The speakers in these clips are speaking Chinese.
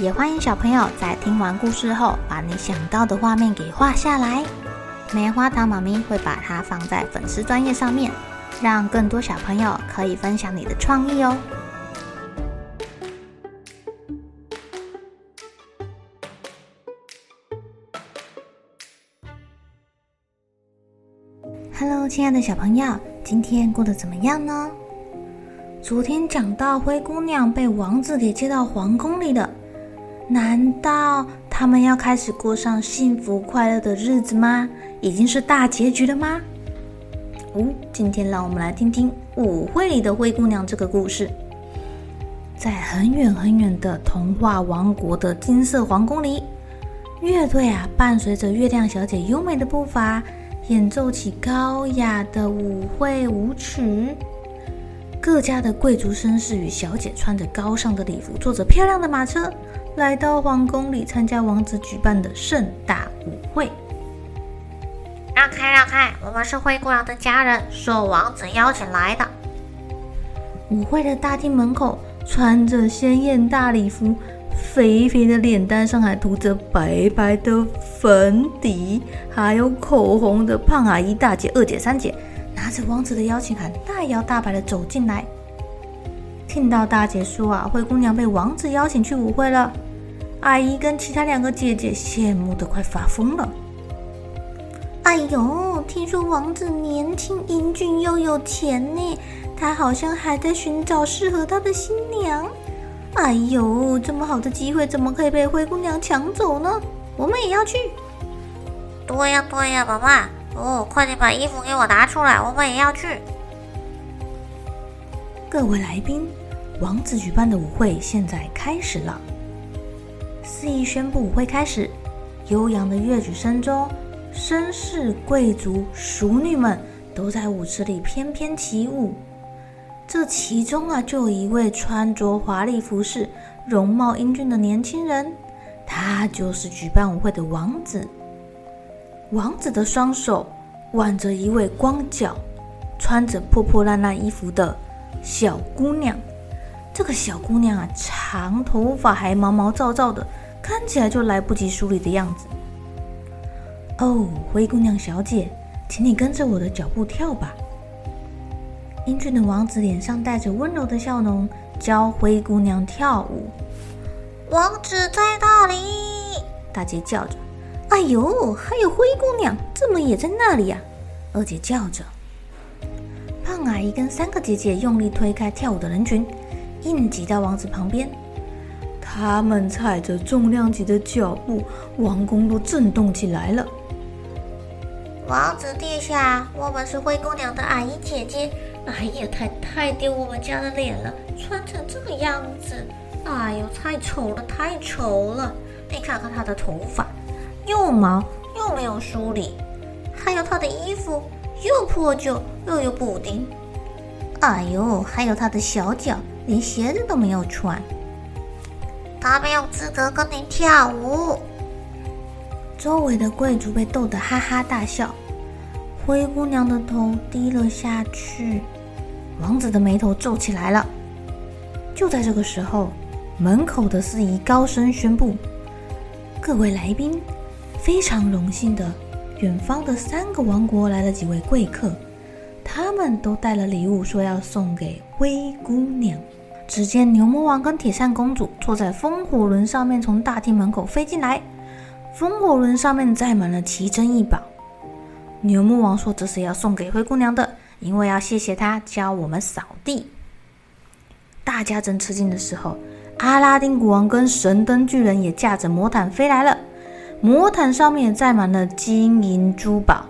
也欢迎小朋友在听完故事后，把你想到的画面给画下来。棉花糖妈咪会把它放在粉丝专页上面，让更多小朋友可以分享你的创意哦。Hello，亲爱的小朋友，今天过得怎么样呢？昨天讲到灰姑娘被王子给接到皇宫里了。难道他们要开始过上幸福快乐的日子吗？已经是大结局了吗？哦，今天让我们来听听舞会里的灰姑娘这个故事。在很远很远的童话王国的金色皇宫里，乐队啊，伴随着月亮小姐优美的步伐，演奏起高雅的舞会舞曲。各家的贵族绅士与小姐穿着高尚的礼服，坐着漂亮的马车。来到皇宫里参加王子举办的盛大舞会。让开，让开！我们是灰姑娘的家人，受王子邀请来的。舞会的大厅门口，穿着鲜艳大礼服、肥肥的脸蛋上还涂着白白的粉底，还有口红的胖阿姨、大姐、二姐、三姐，拿着王子的邀请函，大摇大摆的走进来。听到大姐说啊，灰姑娘被王子邀请去舞会了。阿姨跟其他两个姐姐羡慕的快发疯了。哎呦，听说王子年轻英俊又有钱呢，他好像还在寻找适合他的新娘。哎呦，这么好的机会怎么可以被灰姑娘抢走呢？我们也要去。对呀对呀，爸爸，哦，快点把衣服给我拿出来，我们也要去。各位来宾，王子举办的舞会现在开始了。司仪宣布舞会开始，悠扬的乐曲声中，绅士、贵族、淑女们都在舞池里翩翩起舞。这其中啊，就有一位穿着华丽服饰、容貌英俊的年轻人，他就是举办舞会的王子。王子的双手挽着一位光脚、穿着破破烂烂衣服的小姑娘。这个小姑娘啊，长头发还毛毛躁躁的，看起来就来不及梳理的样子。哦，灰姑娘小姐，请你跟着我的脚步跳吧。英俊的王子脸上带着温柔的笑容，教灰姑娘跳舞。王子在那里？大姐叫着。哎呦，还有灰姑娘，怎么也在那里呀？二姐叫着。胖阿姨跟三个姐姐用力推开跳舞的人群。硬挤到王子旁边，他们踩着重量级的脚步，王宫都震动起来了。王子殿下，我们是灰姑娘的阿姨姐姐。哎呀，太太丢我们家的脸了，穿成这个样子，哎呦，太丑了，太丑了！你看看她的头发，又毛又没有梳理，还有她的衣服又破旧又有补丁，哎呦，还有她的小脚。连鞋子都没有穿，他没有资格跟您跳舞。周围的贵族被逗得哈哈大笑，灰姑娘的头低了下去，王子的眉头皱起来了。就在这个时候，门口的司仪高声宣布：“各位来宾，非常荣幸的，远方的三个王国来了几位贵客。”他们都带了礼物，说要送给灰姑娘。只见牛魔王跟铁扇公主坐在风火轮上面，从大厅门口飞进来。风火轮上面载满了奇珍异宝。牛魔王说：“这是要送给灰姑娘的，因为要谢谢她教我们扫地。”大家正吃惊的时候，阿拉丁国王跟神灯巨人也驾着魔毯飞来了。魔毯上面也载满了金银珠宝。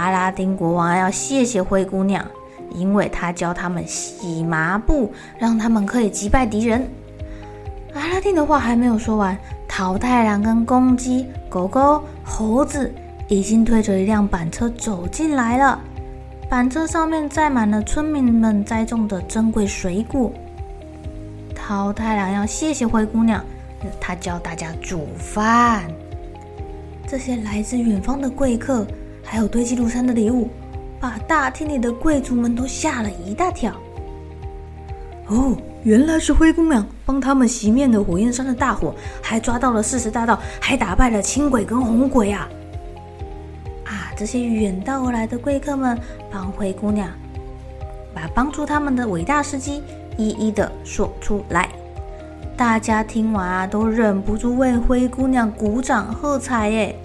阿拉丁国王要谢谢灰姑娘，因为她教他们洗麻布，让他们可以击败敌人。阿拉丁的话还没有说完，桃太郎跟公鸡、狗狗、猴子已经推着一辆板车走进来了。板车上面载满了村民们栽种的珍贵水果。桃太郎要谢谢灰姑娘，他教大家煮饭。这些来自远方的贵客，还有堆积如山的礼物，把大厅里的贵族们都吓了一大跳。哦，原来是灰姑娘帮他们熄灭了火焰山的大火，还抓到了四十大盗，还打败了青鬼跟红鬼啊！啊这些远道而来的贵客们帮灰姑娘把帮助他们的伟大事迹一一的说出来，大家听完啊，都忍不住为灰姑娘鼓掌喝彩耶！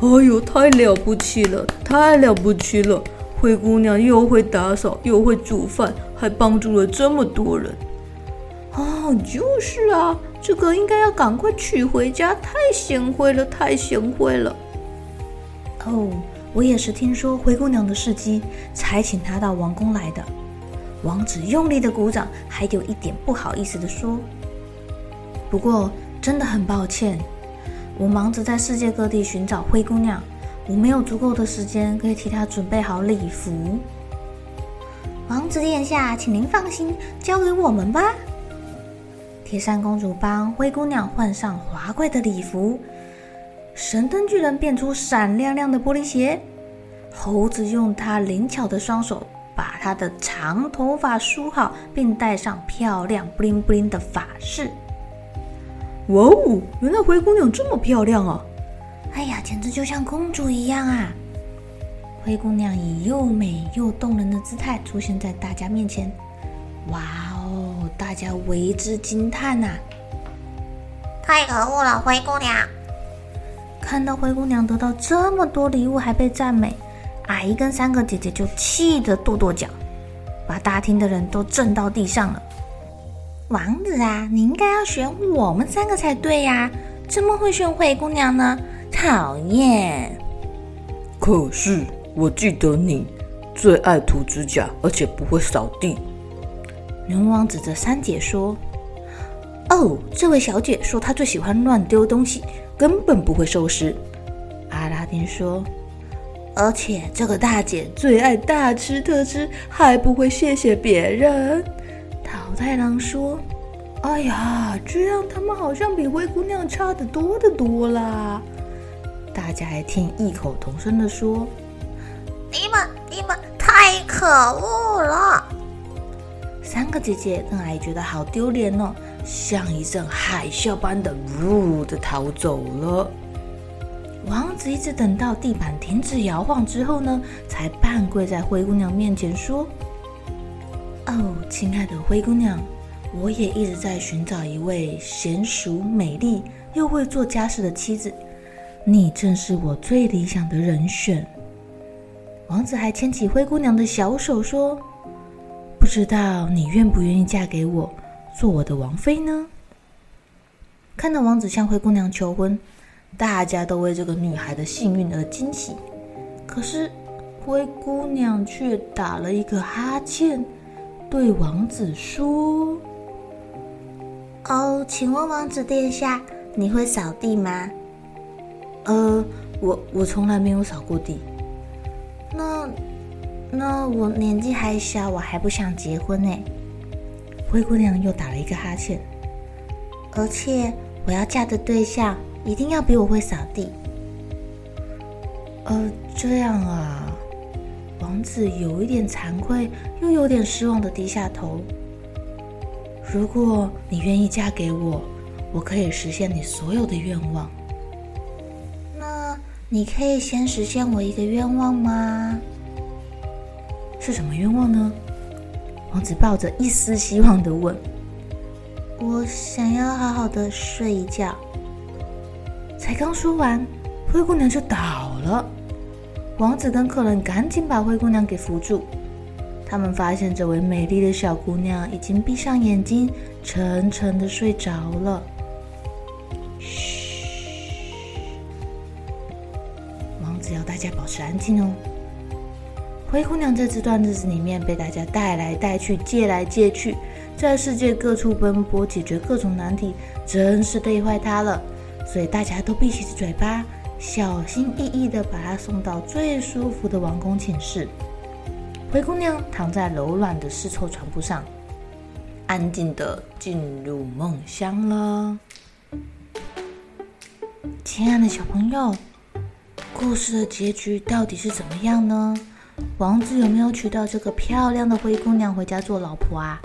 哎呦，太了不起了，太了不起了！灰姑娘又会打扫，又会煮饭，还帮助了这么多人。哦，就是啊，这个应该要赶快娶回家，太贤惠了，太贤惠了。哦，我也是听说灰姑娘的事迹，才请她到王宫来的。王子用力的鼓掌，还有一点不好意思的说：“不过真的很抱歉，我忙着在世界各地寻找灰姑娘，我没有足够的时间可以替她准备好礼服。”王子殿下，请您放心，交给我们吧。铁扇公主帮灰姑娘换上华贵的礼服。神灯巨人变出闪亮亮的玻璃鞋，猴子用他灵巧的双手把他的长头发梳好，并戴上漂亮布灵布灵的发饰。哇哦，原来灰姑娘这么漂亮啊！哎呀，简直就像公主一样啊！灰姑娘以又美又动人的姿态出现在大家面前。哇哦，大家为之惊叹呐！太可恶了，灰姑娘！看到灰姑娘得到这么多礼物还被赞美，阿姨跟三个姐姐就气得跺跺脚，把大厅的人都震到地上了。王子啊，你应该要选我们三个才对呀，怎么会选灰姑娘呢？讨厌！可是我记得你最爱涂指甲，而且不会扫地。人王指着三姐说：“哦，这位小姐说她最喜欢乱丢东西。”根本不会收拾，阿拉丁说。而且这个大姐最爱大吃特吃，还不会谢谢别人。桃太郎说：“哎呀，这样他们好像比灰姑娘差得多得多啦。”大家还听异口同声的说：“你们你们太可恶了！”三个姐姐跟阿姨觉得好丢脸哦。像一阵海啸般的呜的逃走了。王子一直等到地板停止摇晃之后呢，才半跪在灰姑娘面前说：“哦，亲爱的灰姑娘，我也一直在寻找一位娴淑、美丽又会做家事的妻子，你正是我最理想的人选。”王子还牵起灰姑娘的小手说：“不知道你愿不愿意嫁给我？”做我的王妃呢？看到王子向灰姑娘求婚，大家都为这个女孩的幸运而惊喜。可是灰姑娘却打了一个哈欠，对王子说：“哦，请问王子殿下，你会扫地吗？”“呃，我我从来没有扫过地。”“那那我年纪还小，我还不想结婚呢。”灰姑娘又打了一个哈欠，而且我要嫁的对象一定要比我会扫地。呃，这样啊，王子有一点惭愧，又有点失望的低下头。如果你愿意嫁给我，我可以实现你所有的愿望。那你可以先实现我一个愿望吗？是什么愿望呢？王子抱着一丝希望的问：“我想要好好的睡一觉。”才刚说完，灰姑娘就倒了。王子跟客人赶紧把灰姑娘给扶住。他们发现这位美丽的小姑娘已经闭上眼睛，沉沉的睡着了。嘘，王子要大家保持安静哦。灰姑娘在这段日子里面被大家带来带去、借来借去，在世界各处奔波，解决各种难题，真是累坏她了。所以大家都闭起嘴巴，小心翼翼地把她送到最舒服的王宫寝室。灰姑娘躺在柔软的丝绸床铺上，安静地进入梦乡了。亲爱的小朋友，故事的结局到底是怎么样呢？王子有没有娶到这个漂亮的灰姑娘回家做老婆啊？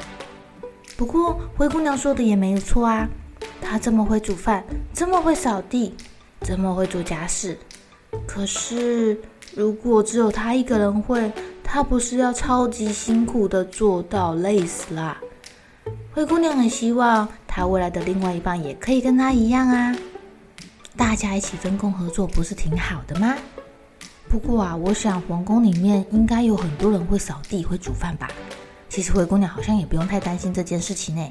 不过灰姑娘说的也没有错啊，她这么会煮饭，这么会扫地，这么会做家事，可是如果只有她一个人会，她不是要超级辛苦的做到累死啦？灰姑娘很希望她未来的另外一半也可以跟她一样啊，大家一起分工合作，不是挺好的吗？不过啊，我想皇宫里面应该有很多人会扫地、会煮饭吧？其实灰姑娘好像也不用太担心这件事情呢。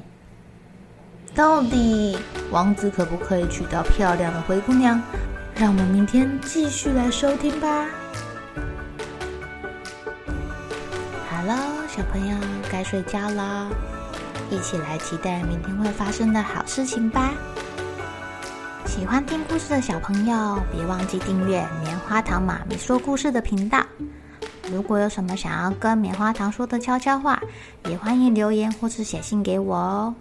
到底王子可不可以娶到漂亮的灰姑娘？让我们明天继续来收听吧。小朋友该睡觉了，一起来期待明天会发生的好事情吧！喜欢听故事的小朋友，别忘记订阅棉花糖妈咪说故事的频道。如果有什么想要跟棉花糖说的悄悄话，也欢迎留言或是写信给我哦。